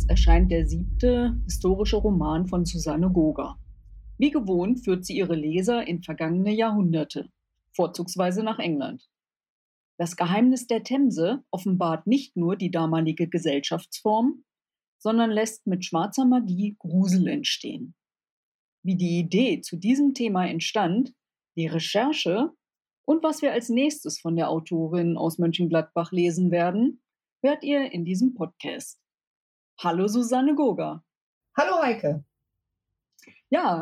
März erscheint der siebte historische Roman von Susanne Goger. Wie gewohnt führt sie ihre Leser in vergangene Jahrhunderte, vorzugsweise nach England. Das Geheimnis der Themse offenbart nicht nur die damalige Gesellschaftsform, sondern lässt mit schwarzer Magie Grusel entstehen. Wie die Idee zu diesem Thema entstand, die Recherche und was wir als nächstes von der Autorin aus Mönchengladbach lesen werden, hört ihr in diesem Podcast. Hallo Susanne Goger. Hallo Heike. Ja,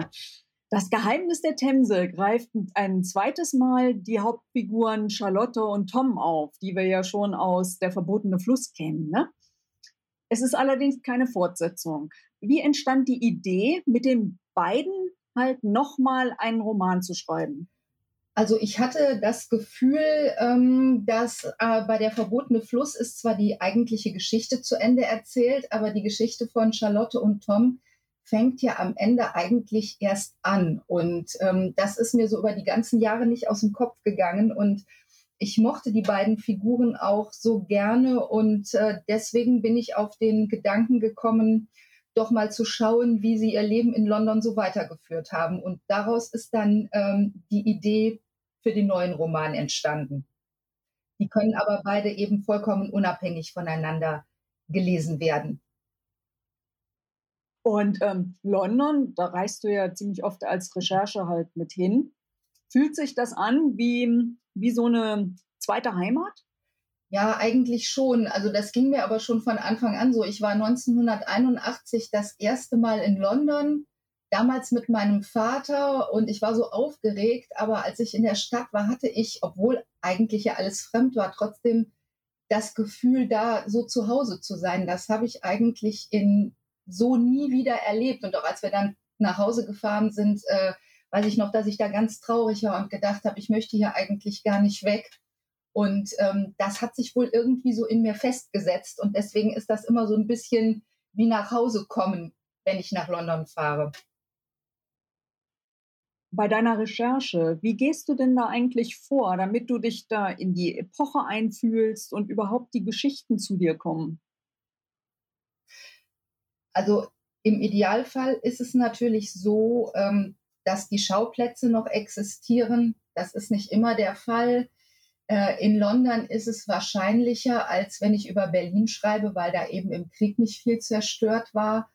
das Geheimnis der Themse greift ein zweites Mal die Hauptfiguren Charlotte und Tom auf, die wir ja schon aus Der verbotene Fluss kennen. Ne? Es ist allerdings keine Fortsetzung. Wie entstand die Idee, mit den beiden halt nochmal einen Roman zu schreiben? Also ich hatte das Gefühl, ähm, dass äh, bei der verbotene Fluss ist zwar die eigentliche Geschichte zu Ende erzählt, aber die Geschichte von Charlotte und Tom fängt ja am Ende eigentlich erst an. Und ähm, das ist mir so über die ganzen Jahre nicht aus dem Kopf gegangen. Und ich mochte die beiden Figuren auch so gerne. Und äh, deswegen bin ich auf den Gedanken gekommen, doch mal zu schauen, wie sie ihr Leben in London so weitergeführt haben. Und daraus ist dann ähm, die Idee für den neuen Roman entstanden. Die können aber beide eben vollkommen unabhängig voneinander gelesen werden. Und ähm, London, da reist du ja ziemlich oft als Recherche halt mit hin. Fühlt sich das an wie, wie so eine zweite Heimat? Ja, eigentlich schon. Also das ging mir aber schon von Anfang an so. Ich war 1981 das erste Mal in London damals mit meinem Vater und ich war so aufgeregt, aber als ich in der Stadt war, hatte ich, obwohl eigentlich ja alles fremd war, trotzdem das Gefühl, da so zu Hause zu sein. Das habe ich eigentlich in so nie wieder erlebt. Und auch als wir dann nach Hause gefahren sind, äh, weiß ich noch, dass ich da ganz traurig war und gedacht habe, ich möchte hier eigentlich gar nicht weg. Und ähm, das hat sich wohl irgendwie so in mir festgesetzt. Und deswegen ist das immer so ein bisschen wie nach Hause kommen, wenn ich nach London fahre bei deiner Recherche, wie gehst du denn da eigentlich vor, damit du dich da in die Epoche einfühlst und überhaupt die Geschichten zu dir kommen? Also im Idealfall ist es natürlich so, ähm, dass die Schauplätze noch existieren. Das ist nicht immer der Fall. Äh, in London ist es wahrscheinlicher, als wenn ich über Berlin schreibe, weil da eben im Krieg nicht viel zerstört war.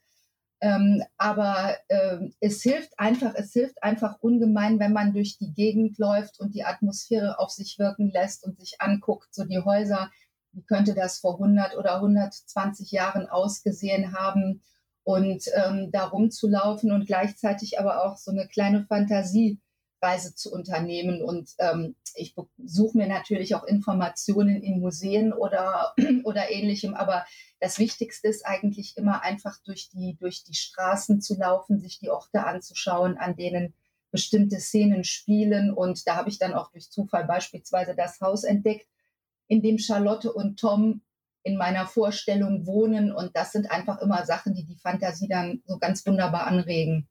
Ähm, aber äh, es hilft einfach, es hilft einfach ungemein, wenn man durch die Gegend läuft und die Atmosphäre auf sich wirken lässt und sich anguckt, so die Häuser, wie könnte das vor 100 oder 120 Jahren ausgesehen haben? Und ähm, da rumzulaufen und gleichzeitig aber auch so eine kleine Fantasie Reise zu unternehmen. Und ähm, ich suche mir natürlich auch Informationen in Museen oder, oder ähnlichem. Aber das Wichtigste ist eigentlich immer einfach durch die, durch die Straßen zu laufen, sich die Orte anzuschauen, an denen bestimmte Szenen spielen. Und da habe ich dann auch durch Zufall beispielsweise das Haus entdeckt, in dem Charlotte und Tom in meiner Vorstellung wohnen. Und das sind einfach immer Sachen, die die Fantasie dann so ganz wunderbar anregen.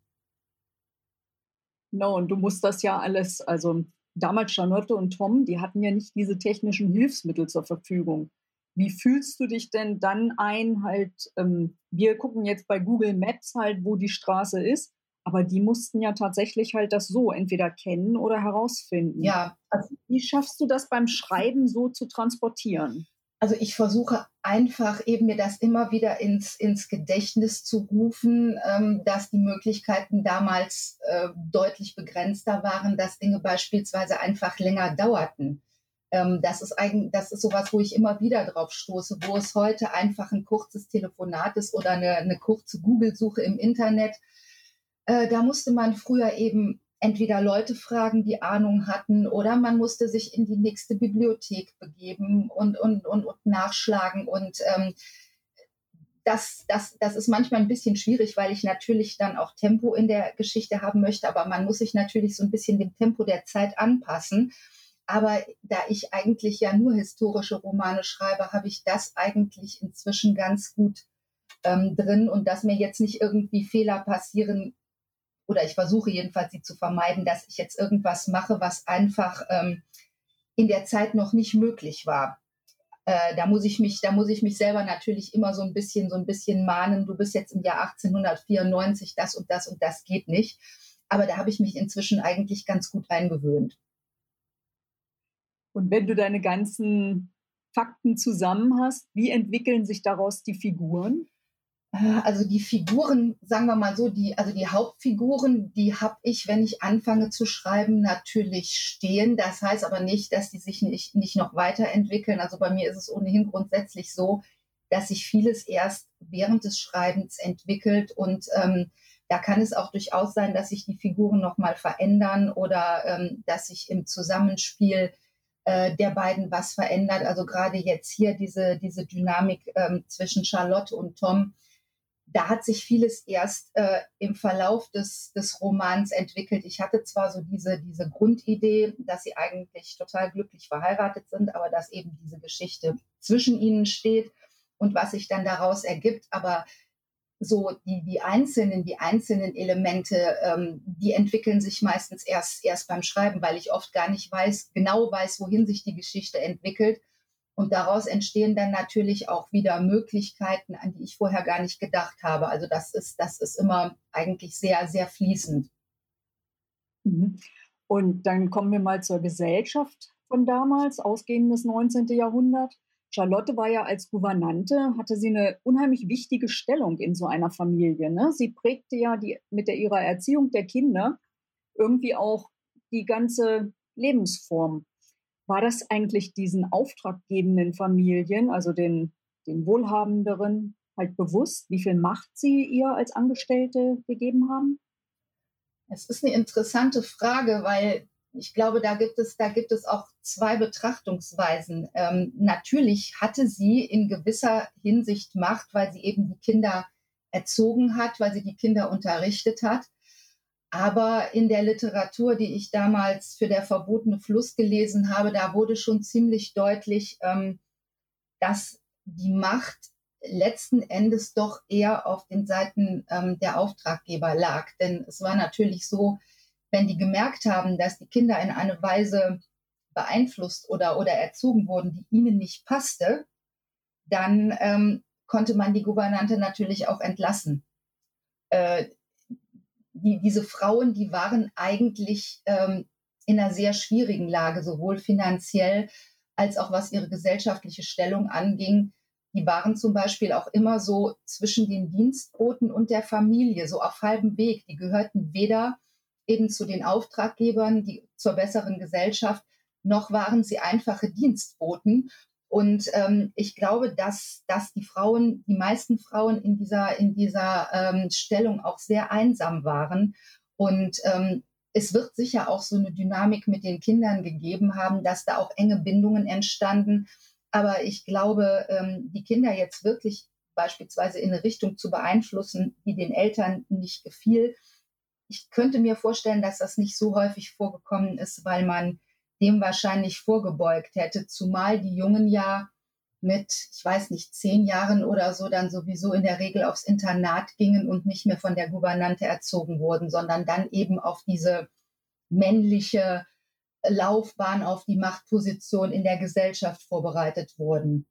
No, und du musst das ja alles, also damals Charlotte und Tom, die hatten ja nicht diese technischen Hilfsmittel zur Verfügung. Wie fühlst du dich denn dann ein, halt, ähm, wir gucken jetzt bei Google Maps halt, wo die Straße ist, aber die mussten ja tatsächlich halt das so entweder kennen oder herausfinden. Ja. Also wie schaffst du das beim Schreiben so zu transportieren? Also ich versuche einfach eben mir das immer wieder ins, ins Gedächtnis zu rufen, ähm, dass die Möglichkeiten damals äh, deutlich begrenzter waren, dass Dinge beispielsweise einfach länger dauerten. Ähm, das ist eigentlich, das ist sowas, wo ich immer wieder drauf stoße, wo es heute einfach ein kurzes Telefonat ist oder eine, eine kurze Google-Suche im Internet. Äh, da musste man früher eben entweder Leute fragen, die Ahnung hatten, oder man musste sich in die nächste Bibliothek begeben und, und, und, und nachschlagen. Und ähm, das, das, das ist manchmal ein bisschen schwierig, weil ich natürlich dann auch Tempo in der Geschichte haben möchte, aber man muss sich natürlich so ein bisschen dem Tempo der Zeit anpassen. Aber da ich eigentlich ja nur historische Romane schreibe, habe ich das eigentlich inzwischen ganz gut ähm, drin und dass mir jetzt nicht irgendwie Fehler passieren, oder ich versuche jedenfalls sie zu vermeiden, dass ich jetzt irgendwas mache, was einfach ähm, in der Zeit noch nicht möglich war. äh, da muss ich mich, da muss ich mich selber natürlich immer so ein bisschen, so ein bisschen mahnen. Du bist jetzt im Jahr 1894, das und das und das geht nicht. Aber da habe ich mich inzwischen eigentlich ganz gut eingewöhnt. Und wenn du deine ganzen Fakten zusammen hast, wie entwickeln sich daraus die Figuren? Äh, also die Figuren, sagen wir mal so, die, also die Hauptfiguren, die habe ich, wenn ich anfange zu schreiben, natürlich stehen. Das heißt aber nicht, dass die sich nicht, nicht noch weiterentwickeln. Also bei mir ist es ohnehin grundsätzlich so, dass sich vieles erst während des Schreibens entwickelt und ähm, da kann es auch durchaus sein, dass sich die Figuren nochmal verändern oder ähm, dass sich im Zusammenspiel äh, der beiden was verändert. Also gerade jetzt hier diese, diese Dynamik ähm, zwischen Charlotte und Tom, da hat sich vieles erst äh, im Verlauf des, des Romans entwickelt. Ich hatte zwar so diese, diese Grundidee, dass sie eigentlich total glücklich verheiratet sind, aber dass eben diese Geschichte zwischen ihnen steht und was sich dann daraus ergibt. Aber so die, die einzelnen, die einzelnen Elemente, ähm, die entwickeln sich meistens erst, erst beim Schreiben, weil ich oft gar nicht weiß, genau weiß, wohin sich die Geschichte entwickelt. Und daraus entstehen dann natürlich auch wieder Möglichkeiten, an die ich vorher gar nicht gedacht habe. Also das ist, das ist immer eigentlich sehr, sehr fließend. Mhm. Und dann kommen wir mal zur Gesellschaft von damals, ausgehendes 19. Jahrhundert. Charlotte war ja als Gouvernante, hatte sie eine unheimlich wichtige Stellung in so einer Familie. Ne? Sie prägte ja die, mit der, ihrer Erziehung der Kinder irgendwie auch die ganze Lebensform war das eigentlich diesen auftraggebenden Familien, also den, den wohlhabenderen, halt bewusst, wie viel Macht sie ihr als Angestellte gegeben haben? Es ist eine interessante Frage, weil ich glaube, da gibt es, da gibt es auch zwei Betrachtungsweisen. Ähm, natürlich hatte sie in gewisser Hinsicht Macht, weil sie eben die Kinder erzogen hat, weil sie die Kinder unterrichtet hat. Aber in der Literatur, die ich damals für der verbotene Fluss gelesen habe, da wurde schon ziemlich deutlich, ähm, dass die Macht letzten Endes doch eher auf den Seiten ähm, der Auftraggeber lag. Denn es war natürlich so, wenn die gemerkt haben, dass die Kinder in eine Weise beeinflusst oder, oder erzogen wurden, die ihnen nicht passte, dann ähm, konnte man die Gouvernante natürlich auch entlassen. Äh, die, diese Frauen, die waren eigentlich ähm, in einer sehr schwierigen Lage, sowohl finanziell als auch was ihre gesellschaftliche Stellung anging. Die waren zum Beispiel auch immer so zwischen den Dienstboten und der Familie, so auf halbem Weg. Die gehörten weder eben zu den Auftraggebern, die zur besseren Gesellschaft, noch waren sie einfache Dienstboten. Und ähm, ich glaube, dass, dass die Frauen, die meisten Frauen in dieser, in dieser ähm, Stellung auch sehr einsam waren. Und ähm, es wird sicher auch so eine Dynamik mit den Kindern gegeben haben, dass da auch enge Bindungen entstanden. Aber ich glaube, ähm, die Kinder jetzt wirklich beispielsweise in eine Richtung zu beeinflussen, die den Eltern nicht gefiel. Ich könnte mir vorstellen, dass das nicht so häufig vorgekommen ist, weil man dem wahrscheinlich vorgebeugt hätte, zumal die Jungen ja mit, ich weiß nicht, zehn Jahren oder so dann sowieso in der Regel aufs Internat gingen und nicht mehr von der Gouvernante erzogen wurden, sondern dann eben auf diese männliche Laufbahn, auf die Machtposition in der Gesellschaft vorbereitet wurden.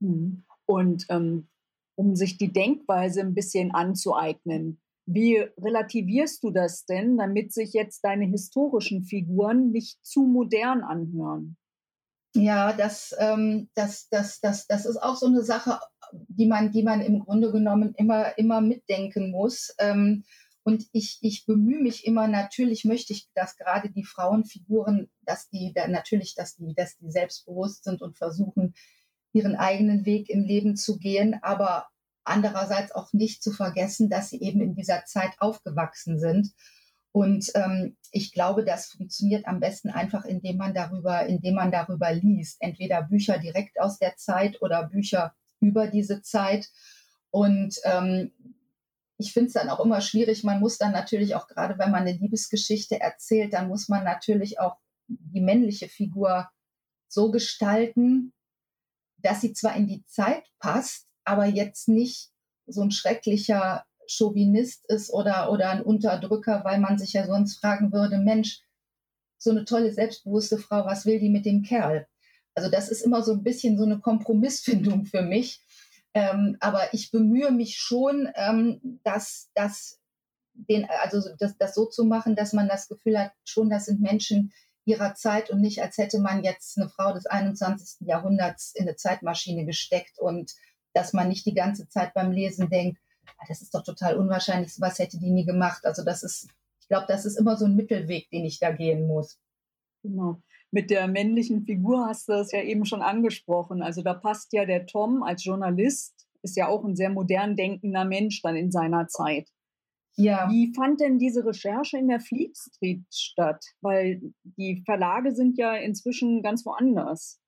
Hm. Und ähm, um sich die Denkweise ein bisschen anzueignen, wie relativierst du das denn, damit sich jetzt deine historischen Figuren nicht zu modern anhören? Ja, das, ähm, das, das, das, das ist auch so eine Sache, die man, die man im Grunde genommen immer, immer mitdenken muss. Ähm, und ich, ich bemühe mich immer, natürlich möchte ich, dass gerade die Frauenfiguren, dass die natürlich, dass die, dass die selbstbewusst sind und versuchen, ihren eigenen Weg im Leben zu gehen, aber andererseits auch nicht zu vergessen, dass sie eben in dieser Zeit aufgewachsen sind. Und ähm, ich glaube, das funktioniert am besten einfach, indem man darüber, indem man darüber liest. Entweder Bücher direkt aus der Zeit oder Bücher über diese Zeit. Und ähm, ich finde es dann auch immer schwierig. Man muss dann natürlich auch, gerade wenn man eine Liebesgeschichte erzählt, dann muss man natürlich auch die männliche Figur so gestalten, dass sie zwar in die Zeit passt, aber jetzt nicht so ein schrecklicher Chauvinist ist oder, oder ein Unterdrücker, weil man sich ja sonst fragen würde, Mensch, so eine tolle, selbstbewusste Frau, was will die mit dem Kerl? Also das ist immer so ein bisschen so eine Kompromissfindung für mich. Ähm, aber ich bemühe mich schon, ähm, dass, dass den, also das, das so zu machen, dass man das Gefühl hat, schon das sind Menschen ihrer Zeit und nicht, als hätte man jetzt eine Frau des 21. Jahrhunderts in eine Zeitmaschine gesteckt und dass man nicht die ganze Zeit beim Lesen denkt, ah, das ist doch total unwahrscheinlich, was hätte die nie gemacht. Also das ist, ich glaube, das ist immer so ein Mittelweg, den ich da gehen muss. Genau. Mit der männlichen Figur hast du es ja eben schon angesprochen. Also da passt ja der Tom als Journalist, ist ja auch ein sehr modern denkender Mensch dann in seiner Zeit. Ja. Wie fand denn diese Recherche in der Fleet Street statt? Weil die Verlage sind ja inzwischen ganz woanders.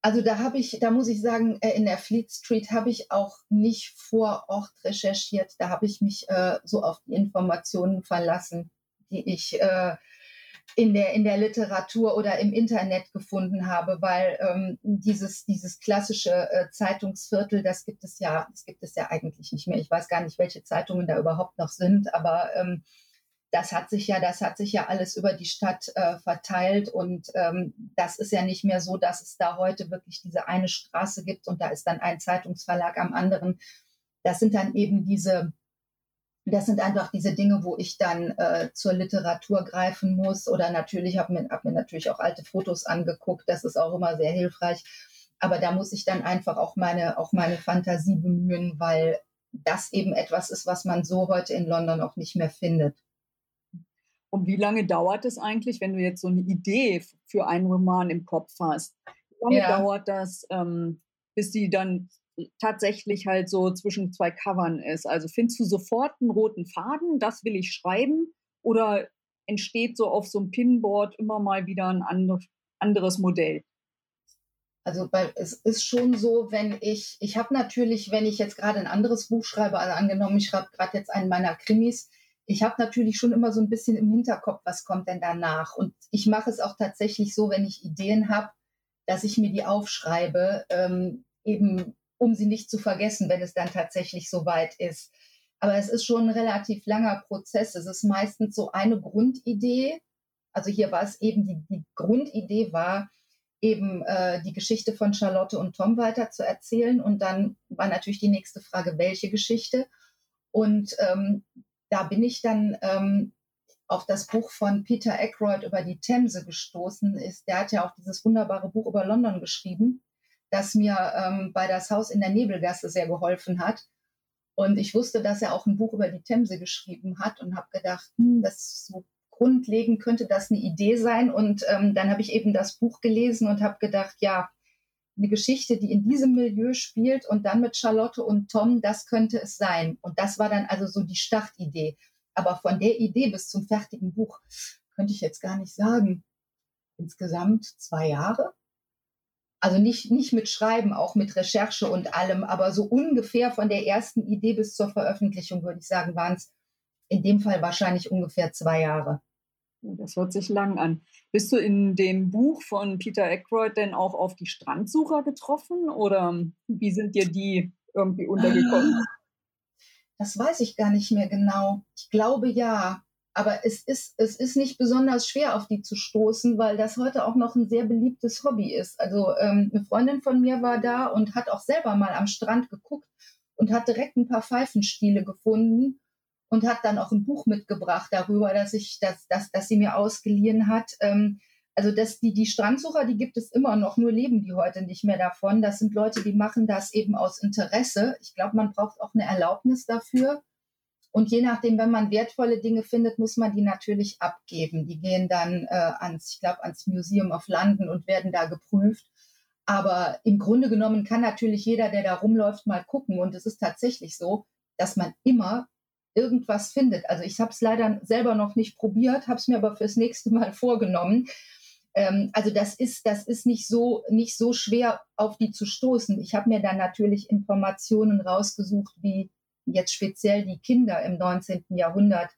Also da habe ich, da muss ich sagen, äh, in der Fleet Street habe ich auch nicht vor Ort recherchiert. Da habe ich mich äh, so auf die Informationen verlassen, die ich äh, in der, in der Literatur oder im Internet gefunden habe, weil ähm, dieses, dieses klassische äh, Zeitungsviertel, das gibt es ja, das gibt es ja eigentlich nicht mehr. Ich weiß gar nicht, welche Zeitungen da überhaupt noch sind, aber ähm, das hat sich ja, das hat sich ja alles über die Stadt äh, verteilt und ähm, das ist ja nicht mehr so, dass es da heute wirklich diese eine Straße gibt und da ist dann ein Zeitungsverlag am anderen. Das sind dann eben diese das sind einfach diese Dinge, wo ich dann äh, zur Literatur greifen muss. Oder natürlich habe mir, hab mir natürlich auch alte Fotos angeguckt. Das ist auch immer sehr hilfreich. Aber da muss ich dann einfach auch meine, auch meine Fantasie bemühen, weil das eben etwas ist, was man so heute in London auch nicht mehr findet. Und wie lange dauert es eigentlich, wenn du jetzt so eine Idee für einen Roman im Kopf hast? Wie lange ja. dauert das, ähm, bis sie dann tatsächlich halt so zwischen zwei Covern ist. Also findest du sofort einen roten Faden, das will ich schreiben, oder entsteht so auf so einem Pinboard immer mal wieder ein anderes Modell? Also weil es ist schon so, wenn ich, ich habe natürlich, wenn ich jetzt gerade ein anderes Buch schreibe, also angenommen, ich schreibe gerade jetzt einen meiner Krimis, ich habe natürlich schon immer so ein bisschen im Hinterkopf, was kommt denn danach. Und ich mache es auch tatsächlich so, wenn ich Ideen habe, dass ich mir die aufschreibe, ähm, eben um sie nicht zu vergessen, wenn es dann tatsächlich soweit ist. Aber es ist schon ein relativ langer Prozess. Es ist meistens so eine Grundidee. Also hier war es eben, die, die Grundidee war, eben äh, die Geschichte von Charlotte und Tom weiter zu erzählen. Und dann war natürlich die nächste Frage, welche Geschichte? Und ähm, da bin ich dann ähm, auf das Buch von Peter Ackroyd über die Themse gestoßen. Ist, der hat ja auch dieses wunderbare Buch über London geschrieben das mir ähm, bei das Haus in der Nebelgasse sehr geholfen hat. Und ich wusste, dass er auch ein Buch über die Themse geschrieben hat und habe gedacht, hm, das so grundlegend könnte das eine Idee sein. Und ähm, dann habe ich eben das Buch gelesen und habe gedacht, ja, eine Geschichte, die in diesem Milieu spielt und dann mit Charlotte und Tom, das könnte es sein. Und das war dann also so die Startidee. Aber von der Idee bis zum fertigen Buch könnte ich jetzt gar nicht sagen. Insgesamt zwei Jahre. Also nicht, nicht mit Schreiben, auch mit Recherche und allem, aber so ungefähr von der ersten Idee bis zur Veröffentlichung, würde ich sagen, waren es in dem Fall wahrscheinlich ungefähr zwei Jahre. Das hört sich lang an. Bist du in dem Buch von Peter Aykroyd denn auch auf die Strandsucher getroffen oder wie sind dir die irgendwie untergekommen? Das weiß ich gar nicht mehr genau. Ich glaube ja. Aber es ist, es ist nicht besonders schwer, auf die zu stoßen, weil das heute auch noch ein sehr beliebtes Hobby ist. Also ähm, eine Freundin von mir war da und hat auch selber mal am Strand geguckt und hat direkt ein paar Pfeifenstiele gefunden und hat dann auch ein Buch mitgebracht darüber, dass ich, dass, dass, dass sie mir ausgeliehen hat. Ähm, also dass die, die Strandsucher, die gibt es immer noch, nur leben die heute nicht mehr davon. Das sind Leute, die machen das eben aus Interesse. Ich glaube, man braucht auch eine Erlaubnis dafür. Und je nachdem, wenn man wertvolle Dinge findet, muss man die natürlich abgeben. Die gehen dann äh, ans, ich glaube, ans Museum of London und werden da geprüft. Aber im Grunde genommen kann natürlich jeder, der da rumläuft, mal gucken. Und es ist tatsächlich so, dass man immer irgendwas findet. Also ich habe es leider selber noch nicht probiert, habe es mir aber fürs nächste Mal vorgenommen. Ähm, also das ist, das ist nicht so, nicht so schwer auf die zu stoßen. Ich habe mir dann natürlich Informationen rausgesucht, wie jetzt speziell die Kinder im 19. Jahrhundert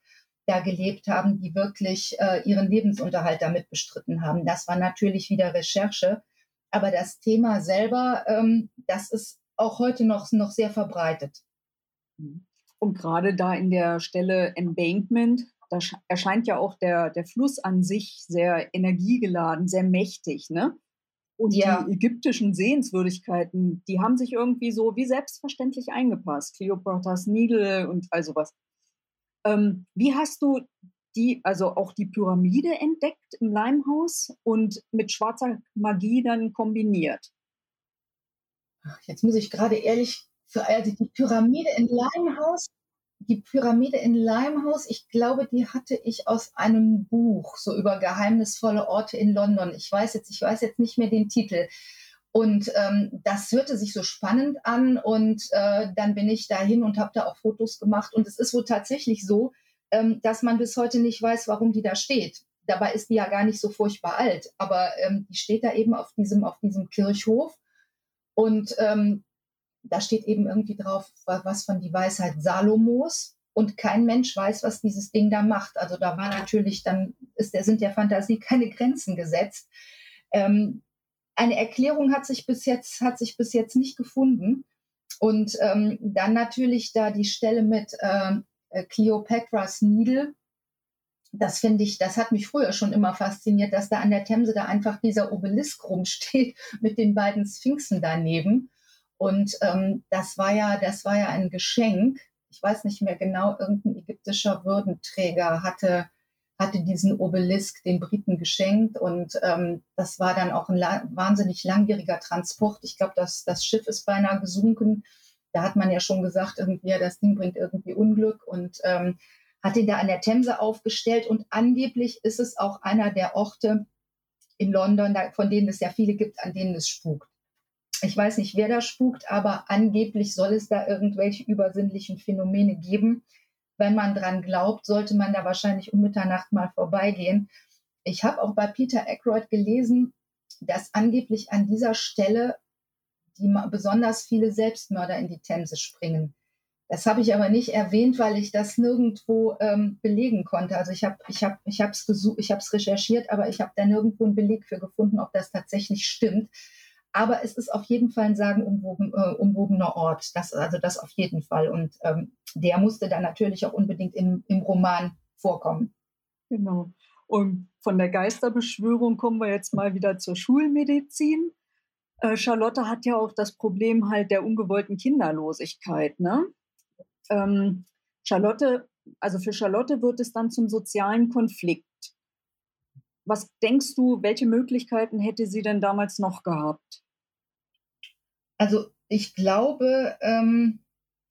da gelebt haben, die wirklich äh, ihren Lebensunterhalt damit bestritten haben. Das war natürlich wieder Recherche, aber das Thema selber, ähm, das ist auch heute noch, noch sehr verbreitet. Und gerade da in der Stelle Embankment, da erscheint ja auch der, der Fluss an sich sehr energiegeladen, sehr mächtig. Ne? Und ja. die ägyptischen Sehenswürdigkeiten, die haben sich irgendwie so wie selbstverständlich eingepasst. Cleopatras Nidel und all sowas. Ähm, wie hast du die, also auch die Pyramide entdeckt im Leimhaus und mit schwarzer Magie dann kombiniert? Jetzt muss ich gerade ehrlich, für, also die Pyramide in Leimhaus, die Pyramide in Limehouse, ich glaube, die hatte ich aus einem Buch, so über geheimnisvolle Orte in London. Ich weiß jetzt, ich weiß jetzt nicht mehr den Titel. Und ähm, das hörte sich so spannend an und äh, dann bin ich dahin und habe da auch Fotos gemacht. Und es ist wohl tatsächlich so, ähm, dass man bis heute nicht weiß, warum die da steht. Dabei ist die ja gar nicht so furchtbar alt, aber ähm, die steht da eben auf diesem, auf diesem Kirchhof. Und ähm, da steht eben irgendwie drauf, was von die Weisheit Salomos. Und kein Mensch weiß, was dieses Ding da macht. Also da war natürlich, dann ist der, sind der Fantasie keine Grenzen gesetzt. Ähm, eine Erklärung hat sich bis jetzt, hat sich bis jetzt nicht gefunden. Und ähm, dann natürlich da die Stelle mit ähm, äh, Cleopatras Needle. Das finde ich, das hat mich früher schon immer fasziniert, dass da an der Themse da einfach dieser Obelisk rumsteht mit den beiden Sphinxen daneben. Und ähm, das war ja, das war ja ein Geschenk. Ich weiß nicht mehr genau, irgendein ägyptischer Würdenträger hatte, hatte diesen Obelisk den Briten geschenkt. Und ähm, das war dann auch ein la wahnsinnig langwieriger Transport. Ich glaube, das, das Schiff ist beinahe gesunken. Da hat man ja schon gesagt, irgendwie, ja, das Ding bringt irgendwie Unglück und ähm, hat ihn da an der Themse aufgestellt. Und angeblich ist es auch einer der Orte in London, von denen es ja viele gibt, an denen es spukt. Ich weiß nicht, wer da spukt, aber angeblich soll es da irgendwelche übersinnlichen Phänomene geben. Wenn man dran glaubt, sollte man da wahrscheinlich um Mitternacht mal vorbeigehen. Ich habe auch bei Peter Aykroyd gelesen, dass angeblich an dieser Stelle die besonders viele Selbstmörder in die Themse springen. Das habe ich aber nicht erwähnt, weil ich das nirgendwo ähm, belegen konnte. Also ich habe ich hab, ich es ich recherchiert, aber ich habe da nirgendwo einen Beleg für gefunden, ob das tatsächlich stimmt. Aber es ist auf jeden Fall ein sagenumwogener äh, Ort. Das, also das auf jeden Fall. Und ähm, der musste dann natürlich auch unbedingt im, im Roman vorkommen. Genau. Und von der Geisterbeschwörung kommen wir jetzt mal wieder zur Schulmedizin. Äh, Charlotte hat ja auch das Problem halt der ungewollten Kinderlosigkeit. Ne? Ähm, Charlotte, also für Charlotte wird es dann zum sozialen Konflikt. Was denkst du, welche Möglichkeiten hätte sie denn damals noch gehabt? Also ich glaube, ähm,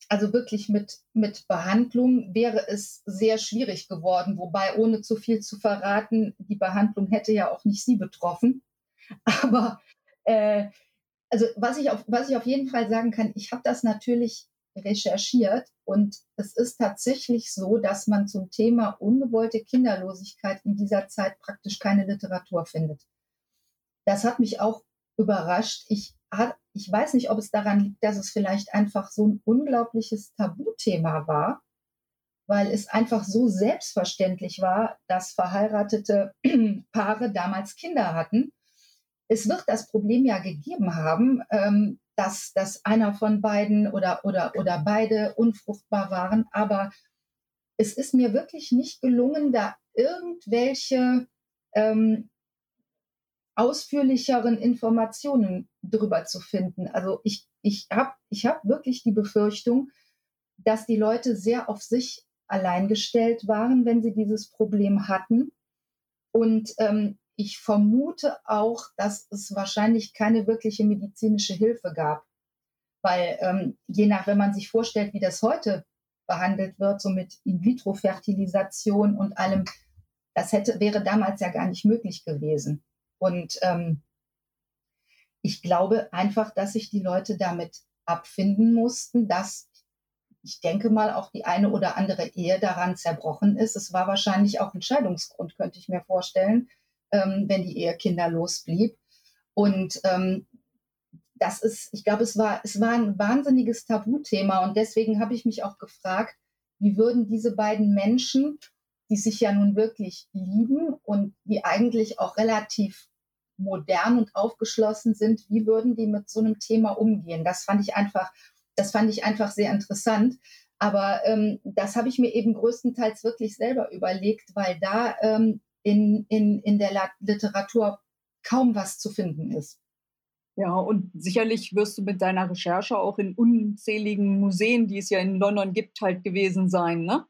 also wirklich mit, mit Behandlung wäre es sehr schwierig geworden, wobei ohne zu viel zu verraten, die Behandlung hätte ja auch nicht sie betroffen. Aber äh, also was ich, auf, was ich auf jeden Fall sagen kann, ich habe das natürlich recherchiert und es ist tatsächlich so, dass man zum Thema ungewollte Kinderlosigkeit in dieser Zeit praktisch keine Literatur findet. Das hat mich auch überrascht. Ich, ich weiß nicht, ob es daran liegt, dass es vielleicht einfach so ein unglaubliches Tabuthema war, weil es einfach so selbstverständlich war, dass verheiratete Paare damals Kinder hatten. Es wird das Problem ja gegeben haben, ähm, dass, dass einer von beiden oder, oder, oder beide unfruchtbar waren. Aber es ist mir wirklich nicht gelungen, da irgendwelche ähm, ausführlicheren Informationen drüber zu finden. Also ich, ich habe ich hab wirklich die Befürchtung, dass die Leute sehr auf sich allein gestellt waren, wenn sie dieses Problem hatten. Und ähm, ich vermute auch, dass es wahrscheinlich keine wirkliche medizinische Hilfe gab. Weil ähm, je nach, wenn man sich vorstellt, wie das heute behandelt wird, so mit In-vitro-Fertilisation und allem, das hätte, wäre damals ja gar nicht möglich gewesen. Und ähm, ich glaube einfach, dass sich die Leute damit abfinden mussten, dass ich denke mal auch die eine oder andere Ehe daran zerbrochen ist. Es war wahrscheinlich auch ein Scheidungsgrund, könnte ich mir vorstellen, ähm, wenn die Ehe kinderlos blieb. Und ähm, das ist, ich glaube, es war, es war ein wahnsinniges Tabuthema. Und deswegen habe ich mich auch gefragt, wie würden diese beiden Menschen, die sich ja nun wirklich lieben und die eigentlich auch relativ modern und aufgeschlossen sind, wie würden die mit so einem Thema umgehen? Das fand ich einfach, das fand ich einfach sehr interessant. Aber ähm, das habe ich mir eben größtenteils wirklich selber überlegt, weil da ähm, in, in, in der Literatur kaum was zu finden ist. Ja, und sicherlich wirst du mit deiner Recherche auch in unzähligen Museen, die es ja in London gibt, halt gewesen sein, ne?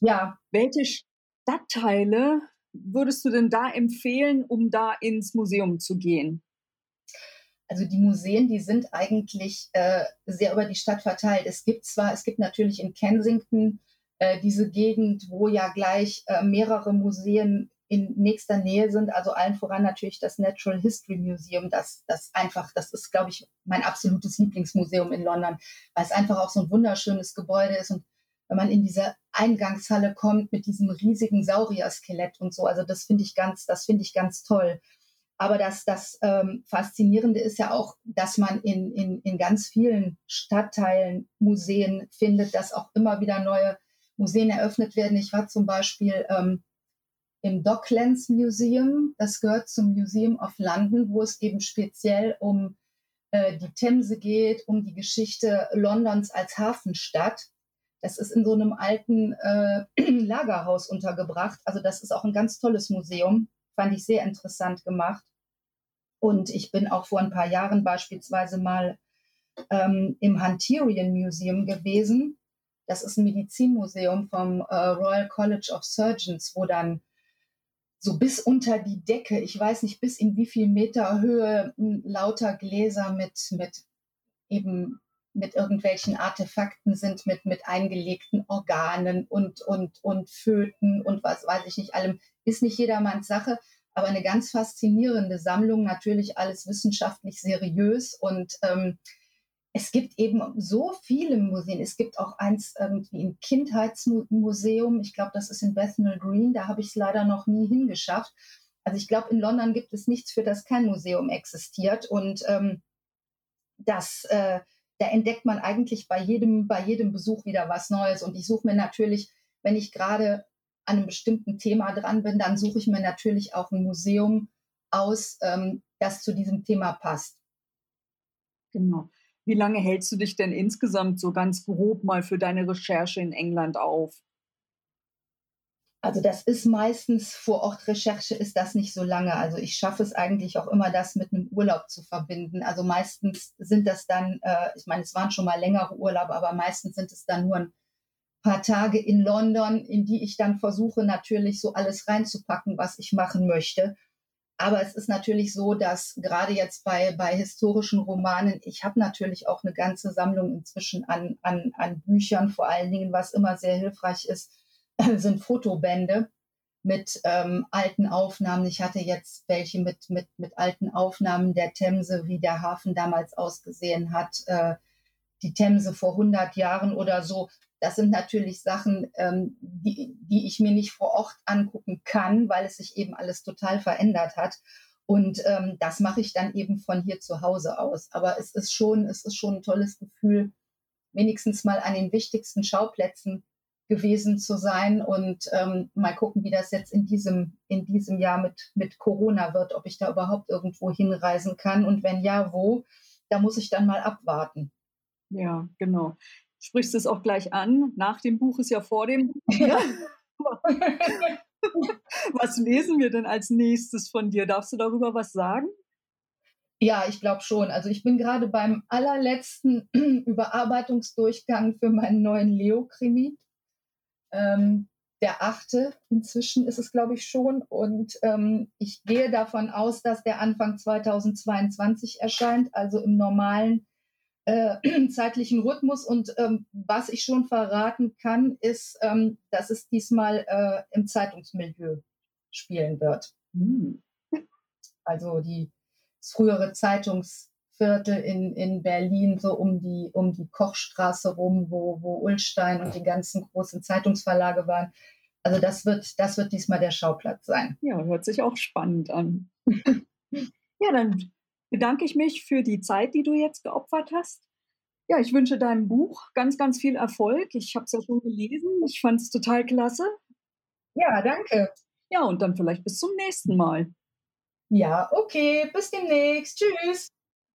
Ja. Welche Stadtteile würdest du denn da empfehlen, um da ins Museum zu gehen? Also die Museen, die sind eigentlich äh, sehr über die Stadt verteilt. Es gibt zwar, es gibt natürlich in Kensington äh, diese Gegend, wo ja gleich äh, mehrere Museen in nächster Nähe sind, also allen voran natürlich das Natural History Museum, das, das einfach, das ist, glaube ich, mein absolutes Lieblingsmuseum in London, weil es einfach auch so ein wunderschönes Gebäude ist und wenn man in diese Eingangshalle kommt mit diesem riesigen Saurier-Skelett und so, also das finde ich ganz, das finde ich ganz toll. Aber das, das ähm, Faszinierende ist ja auch, dass man in, in, in ganz vielen Stadtteilen Museen findet, dass auch immer wieder neue Museen eröffnet werden. Ich war zum Beispiel ähm, im Docklands Museum. Das gehört zum Museum of London, wo es eben speziell um äh, die Themse geht, um die Geschichte Londons als Hafenstadt. Das ist in so einem alten äh, Lagerhaus untergebracht. Also das ist auch ein ganz tolles Museum. Fand ich sehr interessant gemacht. Und ich bin auch vor ein paar Jahren beispielsweise mal ähm, im Hunterian Museum gewesen. Das ist ein Medizinmuseum vom äh, Royal College of Surgeons, wo dann so bis unter die Decke, ich weiß nicht bis in wie viel Meter Höhe, lauter Gläser mit, mit eben mit irgendwelchen Artefakten sind, mit, mit eingelegten Organen und, und, und Föten und was weiß ich nicht allem. Ist nicht jedermanns Sache, aber eine ganz faszinierende Sammlung, natürlich alles wissenschaftlich seriös und ähm, es gibt eben so viele Museen. Es gibt auch eins irgendwie ein Kindheitsmuseum. Ich glaube, das ist in Bethnal Green. Da habe ich es leider noch nie hingeschafft. Also ich glaube, in London gibt es nichts, für das kein Museum existiert. Und ähm, das, äh, da entdeckt man eigentlich bei jedem, bei jedem Besuch wieder was Neues. Und ich suche mir natürlich, wenn ich gerade an einem bestimmten Thema dran bin, dann suche ich mir natürlich auch ein Museum aus, ähm, das zu diesem Thema passt. Genau. Wie lange hältst du dich denn insgesamt so ganz grob mal für deine Recherche in England auf? Also das ist meistens vor Ort Recherche ist das nicht so lange. Also ich schaffe es eigentlich auch immer, das mit einem Urlaub zu verbinden. Also meistens sind das dann, äh, ich meine, es waren schon mal längere Urlaube, aber meistens sind es dann nur ein paar Tage in London, in die ich dann versuche natürlich so alles reinzupacken, was ich machen möchte. Aber es ist natürlich so, dass gerade jetzt bei, bei historischen Romanen, ich habe natürlich auch eine ganze Sammlung inzwischen an, an, an Büchern, vor allen Dingen, was immer sehr hilfreich ist, sind Fotobände mit ähm, alten Aufnahmen. Ich hatte jetzt welche mit, mit, mit alten Aufnahmen der Themse, wie der Hafen damals ausgesehen hat, äh, die Themse vor 100 Jahren oder so. Das sind natürlich Sachen, ähm, die, die ich mir nicht vor Ort angucken kann, weil es sich eben alles total verändert hat. Und ähm, das mache ich dann eben von hier zu Hause aus. Aber es ist schon, es ist schon ein tolles Gefühl, wenigstens mal an den wichtigsten Schauplätzen gewesen zu sein und ähm, mal gucken, wie das jetzt in diesem, in diesem Jahr mit, mit Corona wird, ob ich da überhaupt irgendwo hinreisen kann und wenn ja, wo, da muss ich dann mal abwarten. Ja, genau sprichst es auch gleich an. Nach dem Buch ist ja vor dem Buch. Ja. was lesen wir denn als nächstes von dir? Darfst du darüber was sagen? Ja, ich glaube schon. Also ich bin gerade beim allerletzten Überarbeitungsdurchgang für meinen neuen Leo-Krimi. Ähm, der achte inzwischen ist es, glaube ich, schon. Und ähm, ich gehe davon aus, dass der Anfang 2022 erscheint, also im normalen äh, zeitlichen Rhythmus. Und ähm, was ich schon verraten kann, ist, ähm, dass es diesmal äh, im Zeitungsmilieu spielen wird. Mhm. Also die frühere Zeitungsviertel in, in Berlin, so um die, um die Kochstraße rum, wo, wo Ullstein und die ganzen großen Zeitungsverlage waren. Also das wird, das wird diesmal der Schauplatz sein. Ja, hört sich auch spannend an. ja, dann bedanke ich mich für die Zeit, die du jetzt geopfert hast. Ja, ich wünsche deinem Buch ganz, ganz viel Erfolg. Ich habe es ja schon gelesen. Ich fand es total klasse. Ja, danke. Ja, und dann vielleicht bis zum nächsten Mal. Ja, okay. Bis demnächst. Tschüss.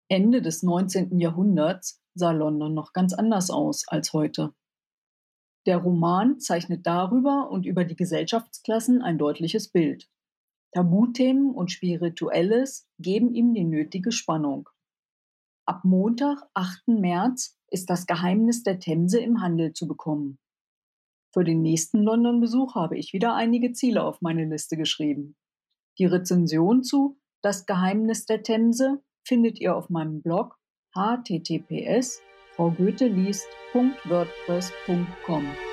Ende des 19. Jahrhunderts sah London noch ganz anders aus als heute. Der Roman zeichnet darüber und über die Gesellschaftsklassen ein deutliches Bild. Tabuthemen und Spirituelles geben ihm die nötige Spannung. Ab Montag, 8. März, ist das Geheimnis der Themse im Handel zu bekommen. Für den nächsten London-Besuch habe ich wieder einige Ziele auf meine Liste geschrieben. Die Rezension zu Das Geheimnis der Themse findet ihr auf meinem Blog https fraugoetheliest.wordpress.com.